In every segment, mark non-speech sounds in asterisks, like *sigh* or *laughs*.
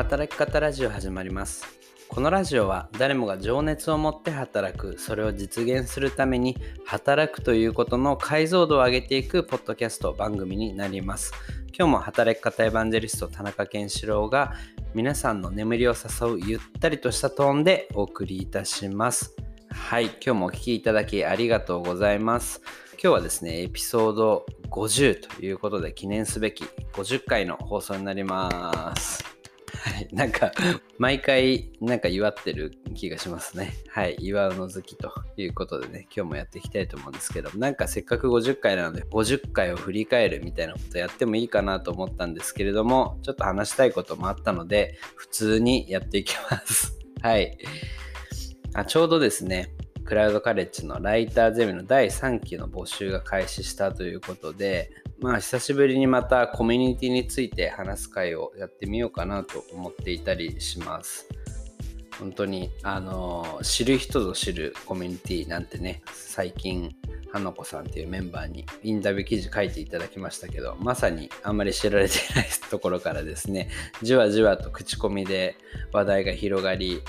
働き方ラジオ始まります。このラジオは誰もが情熱を持って働くそれを実現するために働くということの解像度を上げていくポッドキャスト番組になります。今日も働き方エヴァンジェリスト田中健志郎が皆さんの眠りを誘うゆったりとしたトーンでお送りいたします。はい今日もお聴きいただきありがとうございます。今日はですねエピソード50ということで記念すべき50回の放送になります。はい。なんか、毎回、なんか祝ってる気がしますね。はい。祝うの好きということでね、今日もやっていきたいと思うんですけど、なんかせっかく50回なので、50回を振り返るみたいなことやってもいいかなと思ったんですけれども、ちょっと話したいこともあったので、普通にやっていきます。*laughs* はい。あちょうどですね、クラウドカレッジのライターゼミの第3期の募集が開始したということで、まあ久しぶりにまたコミュニティについて話す会をやってみようかなと思っていたりします。本当にあの知る人ぞ知るコミュニティなんてね最近花子さんっていうメンバーにインタビュー記事書いていただきましたけどまさにあんまり知られていないところからですねじわじわと口コミで話題が広がり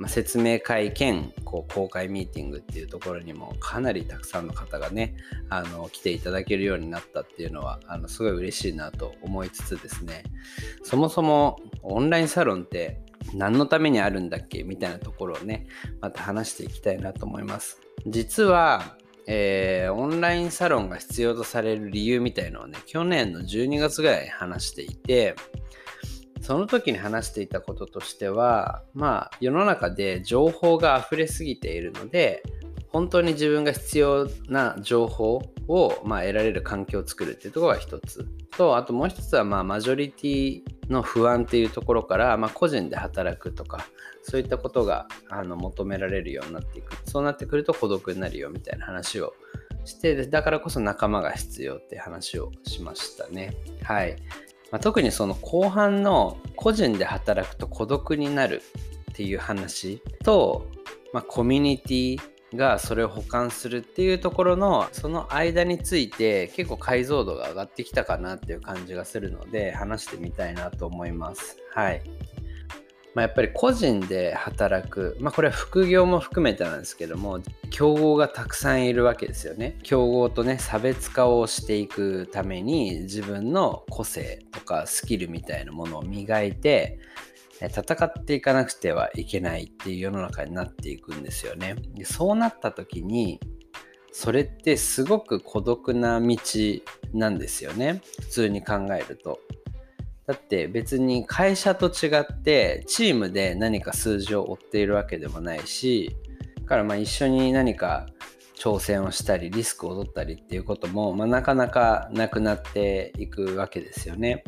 まあ、説明会兼こう公開ミーティングっていうところにもかなりたくさんの方がねあの来ていただけるようになったっていうのはあのすごい嬉しいなと思いつつですね。そもそもオンラインサロンって何のためにあるんだっけ？みたいなところをねまた話していきたいなと思います。実はえー、オンラインサロンが必要とされる理由みたいのをね去年の12月ぐらい話していてその時に話していたこととしては、まあ、世の中で情報が溢れすぎているので、本当に自分が必要な情報を、まあ、得られる環境を作るっていうところが一つ。とあともう一つは、まあ、マジョリティの不安っていうところから、まあ、個人で働くとかそういったことがあの求められるようになっていく。そうなってくると孤独になるよみたいな話をしてだからこそ仲間が必要って話をしましたね。はい。まあ、特にその後半の個人で働くと孤独になるっていう話と、まあ、コミュニティがそれを補完するっていうところのその間について結構解像度が上がってきたかなっていう感じがするので話してみたいなと思います。はい。まあ、やっぱり個人で働く、まあ、これは副業も含めてなんですけども競合がたくさんいるわけですよね。競合とね差別化をしていくために自分の個性とかスキルみたいなものを磨いて戦っていかなくてはいけないっていう世の中になっていくんですよね。でそうなった時にそれってすごく孤独な道なんですよね。普通に考えると。だって別に会社と違ってチームで何か数字を追っているわけでもないしだからまあ一緒に何か挑戦をしたりリスクを取ったりっていうことも、まあ、なかなかなくなっていくわけですよね。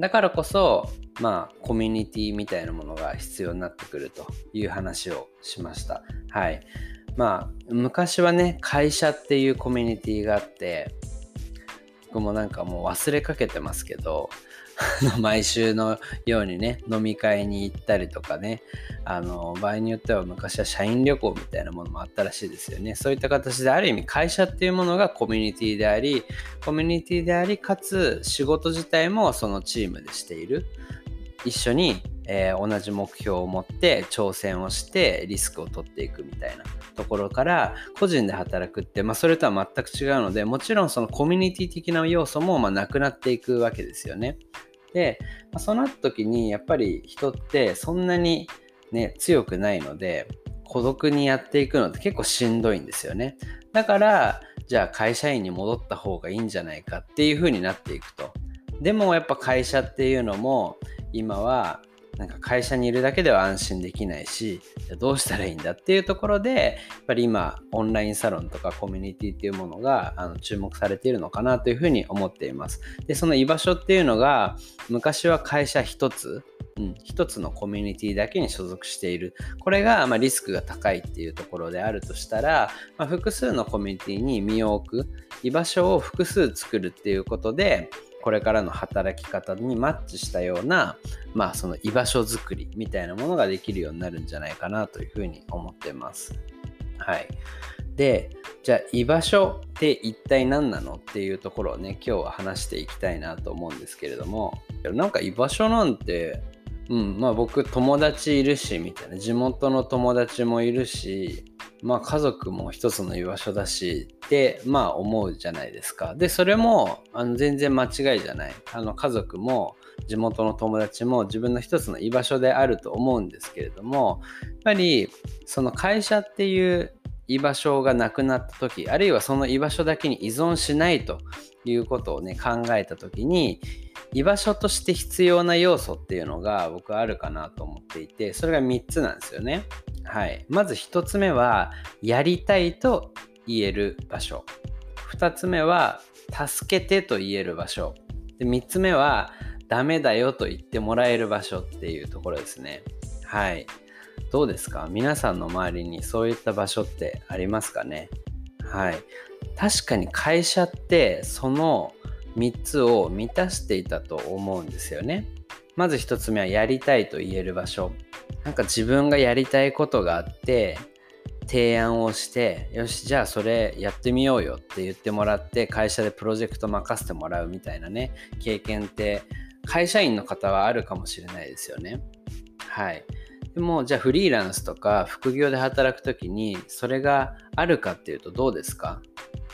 だからこそまあコミュニティみたいなものが必要になってくるという話をしました。はい。まあ昔はね会社っていうコミュニティがあって僕もなんかもう忘れかけてますけど *laughs* *laughs* 毎週のようにね、飲み会に行ったりとかね、あの、場合によっては昔は社員旅行みたいなものもあったらしいですよね。そういった形である意味会社っていうものがコミュニティであり、コミュニティであり、かつ仕事自体もそのチームでしている。一緒に、えー、同じ目標を持って挑戦をしてリスクを取っていくみたいなところから個人で働くって、まあ、それとは全く違うのでもちろんそのコミュニティ的な要素もまなくなっていくわけですよね。で、まあ、その時にやっぱり人ってそんなにね強くないので孤独にやっていくのって結構しんどいんですよね。だからじゃあ会社員に戻った方がいいんじゃないかっていう風になっていくと。でもやっぱ会社っていうのも今はなんか会社にいるだけでは安心できないしどうしたらいいんだっていうところでやっぱり今オンラインサロンとかコミュニティっていうものがあの注目されているのかなというふうに思っていますでその居場所っていうのが昔は会社一つうん、一つのコミュニティだけに所属している。これが、まあ、リスクが高いっていうところであるとしたら、まあ、複数のコミュニティに身を置く、居場所を複数作るっていうことで、これからの働き方にマッチしたような、まあ、その居場所づくりみたいなものができるようになるんじゃないかなというふうに思ってます。はい。で、じゃあ居場所って一体何なのっていうところをね、今日は話していきたいなと思うんですけれども、なんか居場所なんてうんまあ僕友達いるしみたいな地元の友達もいるしまあ家族も一つの居場所だしってまあ思うじゃないですかでそれもあの全然間違いじゃないあの家族も地元の友達も自分の一つの居場所であると思うんですけれどもやっぱりその会社っていう居場所がなくなった時あるいはその居場所だけに依存しないということをね考えた時に居場所として必要な要素っていうのが僕はあるかなと思っていてそれが3つなんですよね。はい、まず1つ目はやりたいと言える場所2つ目は助けてと言える場所で3つ目はダメだよと言ってもらえる場所っていうところですね。はい。どうですか？皆さんの周りにそういった場所ってありますかね？はい。確かに会社ってその3つを満たしていたと思うんですよね。まず1つ目はやりたいと言える場所。なんか自分がやりたいことがあって提案をしてよしじゃあそれやってみようよって言ってもらって会社でプロジェクト任せてもらうみたいなね経験って会社員の方はあるかもしれないですよね。はい。でもじゃあフリーランスとか副業で働く時にそれがあるかっていうとどうですか？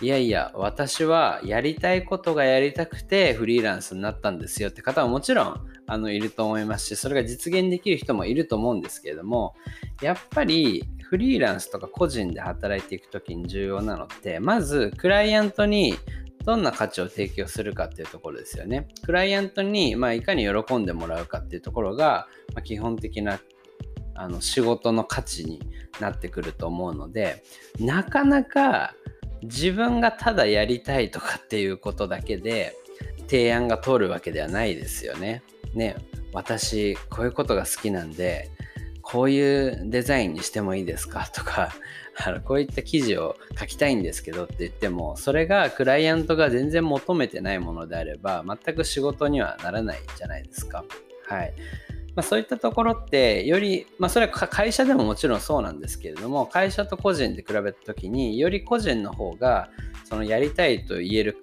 いやいや私はやりたいことがやりたくてフリーランスになったんですよって方はもちろんあのいると思いますしそれが実現できる人もいると思うんですけれどもやっぱりフリーランスとか個人で働いていく時に重要なのってまずクライアントにどんな価値を提供するかっていうところですよね。クライアントに、まあ、いかに喜んでもらうかっていうところが、まあ、基本的なあの仕事の価値になってくると思うのでなかなか自分がただやりたいとかっていうことだけで提案が通るわけではないですよね。ね私こういうことが好きなんでこういうデザインにしてもいいですか？*laughs* とかあのこういった記事を書きたいんですけどって言ってもそれがクライアントが全然求めてないものであれば全く仕事にはならないじゃないですか。はい。まあ、そういったところってより、まあ、それは会社でももちろんそうなんですけれども会社と個人で比べた時により個人の方がそのやりたいと言える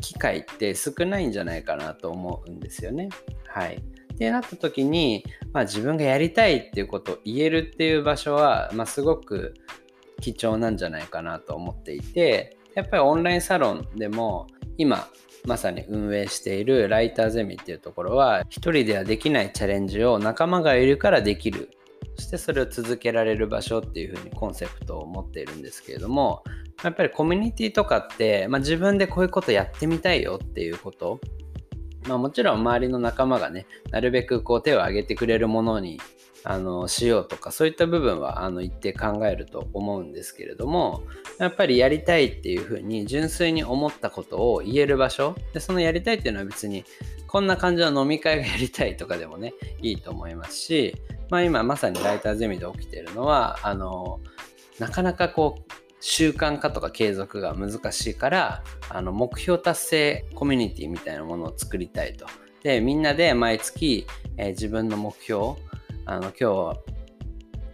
機会って少ないんじゃないかなと思うんですよね。はい。ってなった時に、まあ、自分がやりたいっていうことを言えるっていう場所は、まあ、すごく貴重なんじゃないかなと思っていてやっぱりオンラインサロンでも今まさに運営しているライターゼミっていうところは一人ではできないチャレンジを仲間がいるからできるそしてそれを続けられる場所っていうふうにコンセプトを持っているんですけれどもやっぱりコミュニティとかって、まあ、自分でこういうことやってみたいよっていうことまあ、もちろん周りの仲間がねなるべくこう手を挙げてくれるものにあのしようとかそういった部分はあの一定考えると思うんですけれどもやっぱりやりたいっていうふうに純粋に思ったことを言える場所でそのやりたいっていうのは別にこんな感じの飲み会がやりたいとかでもねいいと思いますし、まあ、今まさにライターゼミで起きてるのはあのなかなかこう習慣化とか継続が難しいからあの目標達成コミュニティみたいなものを作りたいと。でみんなで毎月、えー、自分の目標あの今日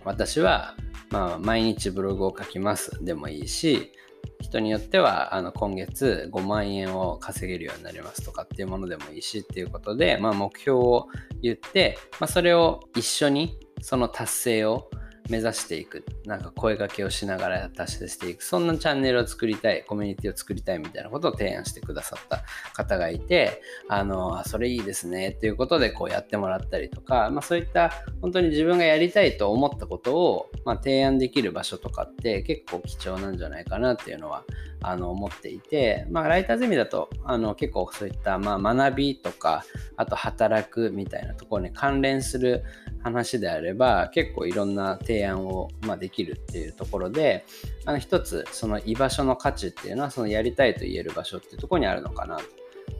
私は、まあ、毎日ブログを書きますでもいいし人によってはあの今月5万円を稼げるようになりますとかっていうものでもいいしっていうことで、まあ、目標を言って、まあ、それを一緒にその達成を目指していく。なんか声掛けをしながら達成していくそんなチャンネルを作りたいコミュニティを作りたいみたいなことを提案してくださった方がいてあのそれいいですねっていうことでこうやってもらったりとか、まあ、そういった本当に自分がやりたいと思ったことを、まあ、提案できる場所とかって結構貴重なんじゃないかなっていうのはあの思っていて、まあ、ライターゼミだとあの結構そういった、まあ、学びとかあと働くみたいなところに関連する話であれば結構いろんな提案案を、まあ、できるっていうところであの一つその居場所の価値っていうのはそのやりたいと言える場所っていうところにあるのかなと。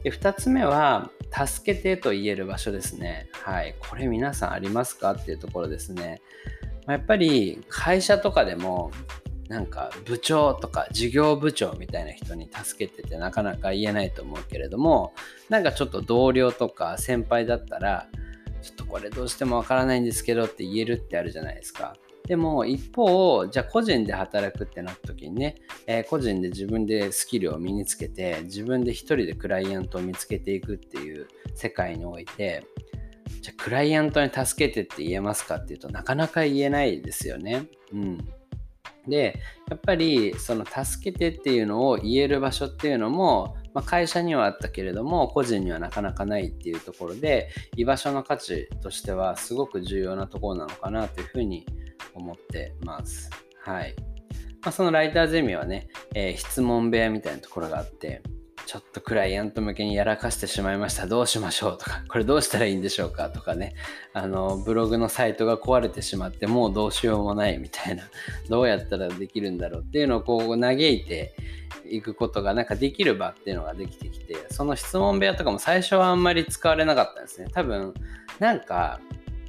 で2つ目は助けてと言える場所ですね。はい。これ皆さんありますかっていうところですね。まやっぱり会社とかでもなんか部長とか事業部長みたいな人に助けててなかなか言えないと思うけれどもなんかちょっと同僚とか先輩だったらちょっとこれどうしてもわからないんですけどって言えるってあるじゃないですか。でも一方、じゃあ個人で働くってなった時にね、えー、個人で自分でスキルを身につけて、自分で一人でクライアントを見つけていくっていう世界において、じゃあクライアントに助けてって言えますかっていうとなかなか言えないですよね。うん。で、やっぱりその助けてっていうのを言える場所っていうのも、まあ、会社にはあったけれども個人にはなかなかないっていうところで居場所の価値としてはすごく重要なところなのかなというふうに思ってます。はい。まあ、そのライターゼミはね、えー、質問部屋みたいなところがあって、ちょっとクライアント向けにやらかしてしまいました。どうしましょうとか、これどうしたらいいんでしょうかとかね、あの、ブログのサイトが壊れてしまって、もうどうしようもないみたいな、どうやったらできるんだろうっていうのをこう嘆いていくことがなんかできる場っていうのができてきて、その質問部屋とかも最初はあんまり使われなかったんですね。多分、なんか、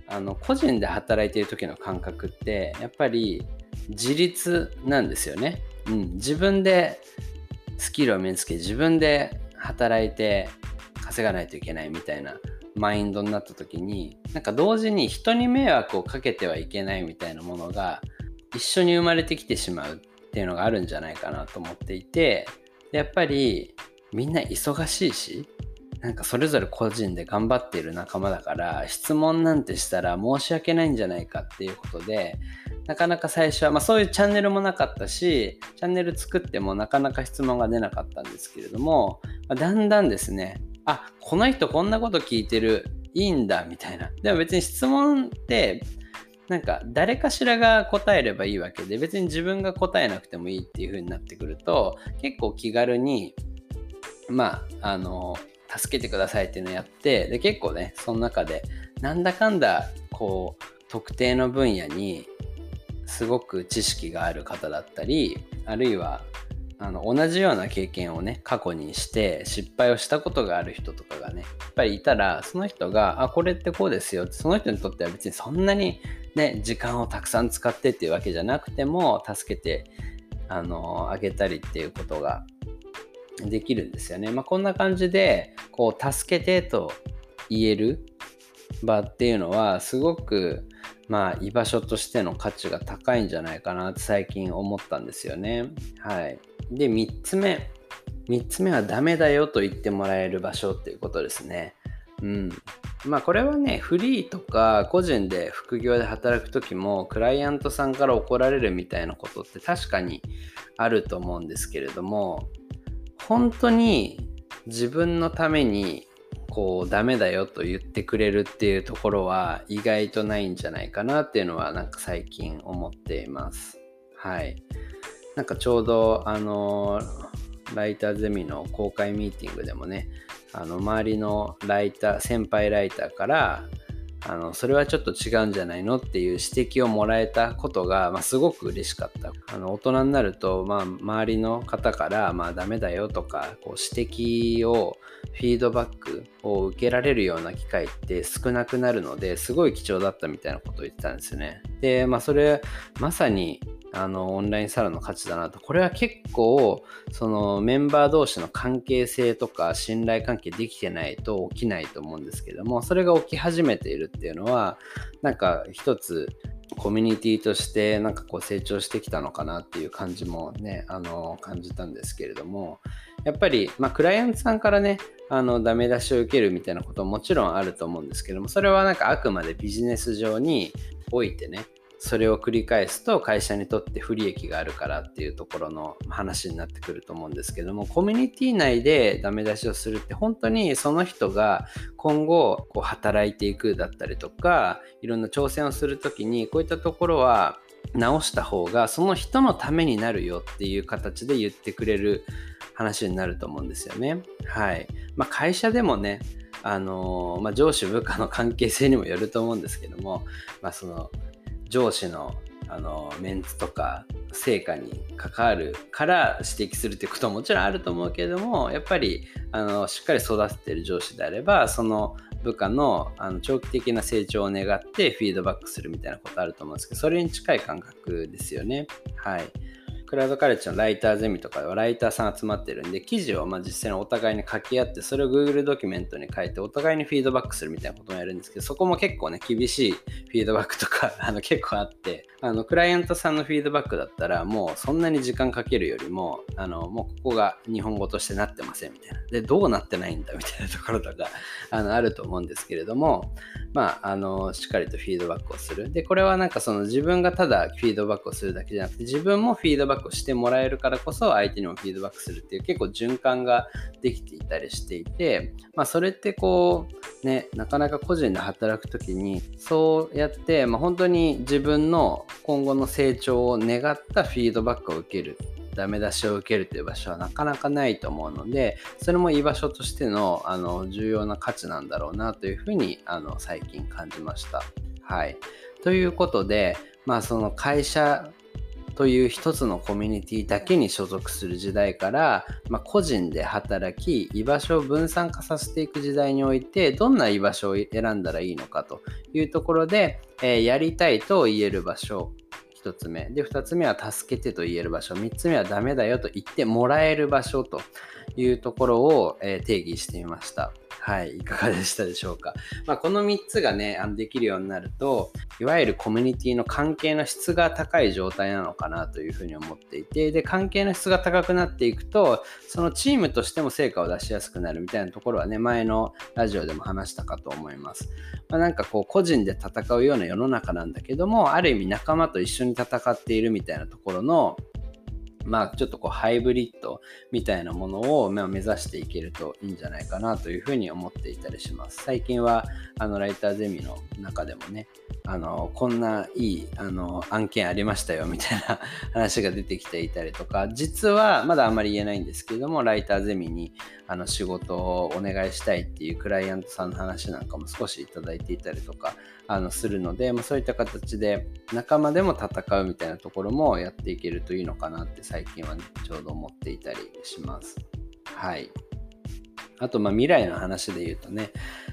あの、個人で働いている時の感覚って、やっぱり自立なんですよね。うん、自分でスキルを身につけ自分で働いて稼がないといけないみたいなマインドになった時になんか同時に人に迷惑をかけてはいけないみたいなものが一緒に生まれてきてしまうっていうのがあるんじゃないかなと思っていてやっぱりみんな忙しいしなんかそれぞれ個人で頑張っている仲間だから質問なんてしたら申し訳ないんじゃないかっていうことでなかなか最初は、まあ、そういうチャンネルもなかったし、チャンネル作ってもなかなか質問が出なかったんですけれども、まあ、だんだんですね、あ、この人こんなこと聞いてる、いいんだ、みたいな。でも別に質問って、なんか誰かしらが答えればいいわけで、別に自分が答えなくてもいいっていう風になってくると、結構気軽に、まあ、あの、助けてくださいっていうのをやって、で、結構ね、その中で、なんだかんだ、こう、特定の分野にすごく知識がある方だったりあるいはあの同じような経験をね過去にして失敗をしたことがある人とかがねやっぱりいたらその人があこれってこうですよってその人にとっては別にそんなにね時間をたくさん使ってっていうわけじゃなくても助けてあのあげたりっていうことができるんですよね。まあ、こんな感じでこう助けてと言える場っていうのはすごくまあ居場所としての価値が高いんじゃないかなって最近思ったんですよね。はい。で、3つ目。3つ目はダメだよと言ってもらえる場所っていうことですね。うん。まあこれはね、フリーとか個人で副業で働く時もクライアントさんから怒られるみたいなことって確かにあると思うんですけれども、本当に自分のためにこうダメだよと言ってくれるっていうところは意外とないんじゃないかなっていうのはなんか最近思っています。はい。なんかちょうどあのライターゼミの公開ミーティングでもねあの周りのライター先輩ライターからあのそれはちょっと違うんじゃないのっていう指摘をもらえたことが、まあ、すごく嬉しかった。あの大人になると、まあ、周りの方から、まあ、ダメだよとかこう指摘をフィードバックを受けられるような機会って少なくなるのですごい貴重だったみたいなことを言ってたんですよね。でまあそれまさにあのオンラインサロンの価値だなと。これは結構そのメンバー同士の関係性とか信頼関係できてないと起きないと思うんですけどもそれが起き始めているっていうのはなんか一つコミュニティとしてなんかこう成長してきたのかなっていう感じもねあの感じたんですけれどもやっぱり、まあ、クライアントさんからねあのダメ出しを受けるみたいなことももちろんあると思うんですけどもそれはなんかあくまでビジネス上においてねそれを繰り返すと会社にとって不利益があるからっていうところの話になってくると思うんですけどもコミュニティ内でダメ出しをするって本当にその人が今後こう働いていくだったりとかいろんな挑戦をする時にこういったところは直した方がその人のためになるよっていう形で言ってくれる話になると思うんですよね。はい。まあ、会社でもね、あのまあ、上司部下の関係性にもよると思うんですけども、まあ、その上司のあのメンツとか成果に関わるから指摘するっていうことももちろんあると思うけれどもやっぱりあのしっかり育ててる上司であればその部下のあの長期的な成長を願ってフィードバックするみたいなことあると思うんですけどそれに近い感覚ですよね。はい。クラウドカレッジのライターゼミとかではライターさん集まってるんで、記事をま実際にお互いに書き合って、それを Google ドキュメントに書いて、お互いにフィードバックするみたいなこともやるんですけど、そこも結構ね、厳しいフィードバックとかあの結構あって、あのクライアントさんのフィードバックだったら、もうそんなに時間かけるよりも、あのもうここが日本語としてなってませんみたいな。で、どうなってないんだみたいなところとか *laughs* あのあると思うんですけれども、まあ、あの、しっかりとフィードバックをする。で、これはなんかその自分がただフィードバックをするだけじゃなくて、自分もフィードバックをしてもらえるからこそ、相手にもフィードバックするっていう結構循環ができていたりしていて、まあ、それってこう、ね、なかなか個人で働くときに、そうやって、まあ、本当に自分の今後の成長を願ったフィードバックを受けるダメ出しを受けるという場所はなかなかないと思うのでそれも居場所としてのあの重要な価値なんだろうなというふうにあの最近感じました。はい、ということで、まあ、その会社という一つのコミュニティだけに所属する時代から、まあ、個人で働き居場所を分散化させていく時代においてどんな居場所を選んだらいいのかというところで、えー、やりたいと言える場所1つ目。で、2つ目は助けてと言える場所。3つ目はダメだよと言ってもらえる場所というところを、え定義してみました。はい、いかがでしたでしょうか。まあ、この3つがね、あのできるようになると、いわゆるコミュニティの関係の質が高い状態なのかなというふうに思っていて、で、関係の質が高くなっていくと、そのチームとしても成果を出しやすくなるみたいなところはね、前のラジオでも話したかと思います。まあ、なんかこう、個人で戦うような世の中なんだけども、ある意味仲間と一緒に戦っているみたいなところの、まあ、ちょっとこうハイブリッドみたいなものを目指していけるといいんじゃないかなというふうに思っていたりします。最近はあのライターゼミの中でもね、あのこんないいあの案件ありましたよみたいな話が出てきていたりとか、実はまだあんまり言えないんですけれども、ライターゼミにあの仕事をお願いしたいっていうクライアントさんの話なんかも少しいただいていたりとかあのするので、まあ、そういった形で仲間でも戦うみたいなところもやっていけるといいのかなって最近はねちょうど思っていたりします。はい。あと、まあ、未来の話で言うとね、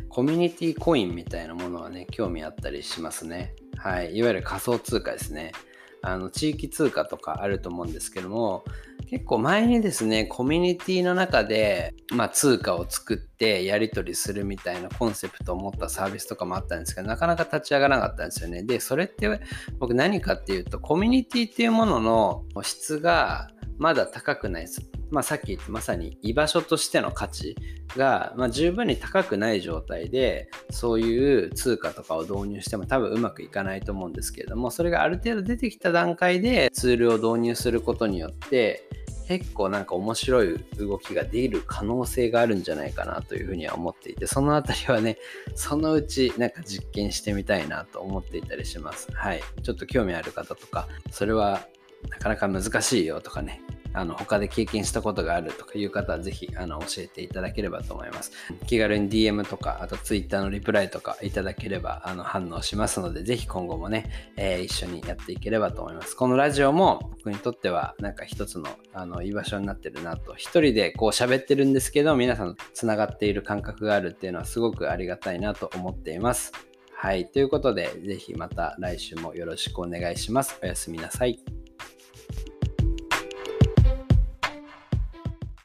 コミュニティコインみたいなものはね、興味あったりしますね。はい。いわゆる仮想通貨ですね。あの、地域通貨とかあると思うんですけども、結構前にですね、コミュニティの中で、まあ、通貨を作ってやり取りするみたいなコンセプトを持ったサービスとかもあったんですけど、なかなか立ち上がらなかったんですよね。で、それって僕何かっていうと、コミュニティっていうものの質がまだ高くないです。まあ、さっき言ったまさに居場所としての価値が、まあ、十分に高くない状態でそういう通貨とかを導入しても多分うまくいかないと思うんですけれどもそれがある程度出てきた段階でツールを導入することによって結構なんか面白い動きが出る可能性があるんじゃないかなというふうには思っていて、そのあたりはね、そのうちなんか実験してみたいなと思っていたりします。はい。ちょっと興味ある方とか、それはなかなか難しいよとかね、あの他で経験したことがあるとかいう方はぜひあの教えていただければと思います。気軽に DM とか、あと Twitter のリプライとかいただければあの反応しますので、ぜひ今後もね、えー、一緒にやっていければと思います。このラジオも僕にとってはなんか一つのあの居場所になってるなと、一人でこう喋ってるんですけど、皆さんつながっている感覚があるっていうのはすごくありがたいなと思っています。はい。ということで、ぜひまた来週もよろしくお願いします。おやすみなさい。